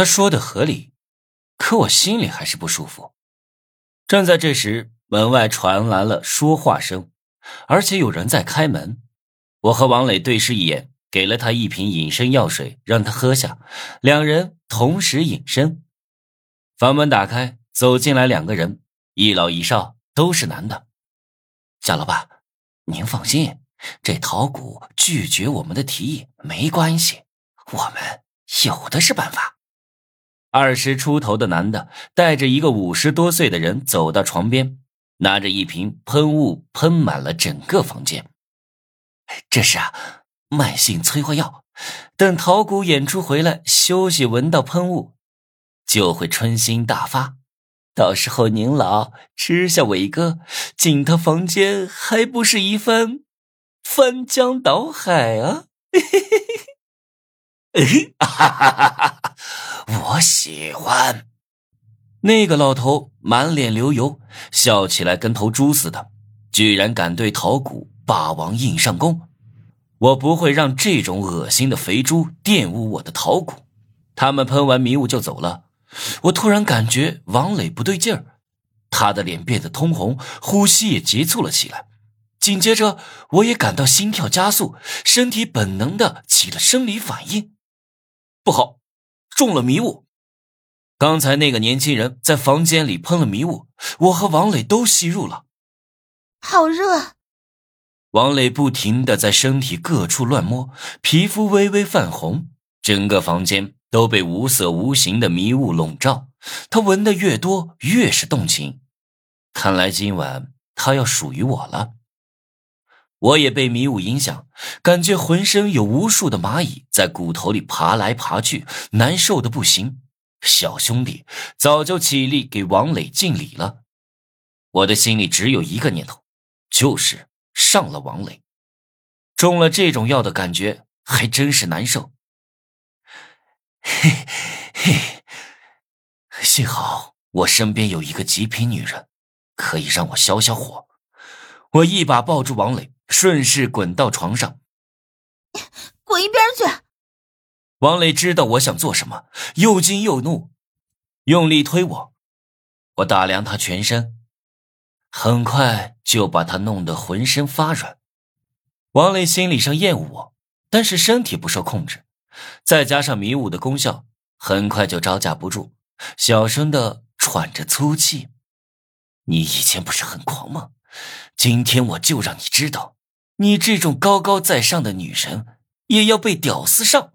他说的合理，可我心里还是不舒服。正在这时，门外传来了说话声，而且有人在开门。我和王磊对视一眼，给了他一瓶隐身药水，让他喝下。两人同时隐身。房门打开，走进来两个人，一老一少，都是男的。贾老板，您放心，这陶谷拒绝我们的提议没关系，我们有的是办法。二十出头的男的带着一个五十多岁的人走到床边，拿着一瓶喷雾喷满了整个房间。这是啊，慢性催化药，等陶谷演出回来休息，闻到喷雾。就会春心大发，到时候您老吃下伟哥，进他房间还不是一番翻江倒海啊？嘿嘿嘿嘿，哈哈哈哈哈我喜欢。那个老头满脸流油，笑起来跟头猪似的，居然敢对陶谷霸王硬上弓。我不会让这种恶心的肥猪玷污我的陶谷。他们喷完迷雾就走了。我突然感觉王磊不对劲儿，他的脸变得通红，呼吸也急促了起来。紧接着，我也感到心跳加速，身体本能的起了生理反应。不好，中了迷雾！刚才那个年轻人在房间里喷了迷雾，我和王磊都吸入了。好热！王磊不停的在身体各处乱摸，皮肤微微泛红，整个房间。都被无色无形的迷雾笼罩，他闻的越多，越是动情。看来今晚他要属于我了。我也被迷雾影响，感觉浑身有无数的蚂蚁在骨头里爬来爬去，难受的不行。小兄弟早就起立给王磊敬礼了。我的心里只有一个念头，就是上了王磊。中了这种药的感觉还真是难受。嘿，嘿，幸好我身边有一个极品女人，可以让我消消火。我一把抱住王磊，顺势滚到床上，滚一边去！王磊知道我想做什么，又惊又怒，用力推我。我打量他全身，很快就把他弄得浑身发软。王磊心理上厌恶我，但是身体不受控制。再加上迷雾的功效，很快就招架不住，小声的喘着粗气。你以前不是很狂吗？今天我就让你知道，你这种高高在上的女人也要被屌丝上。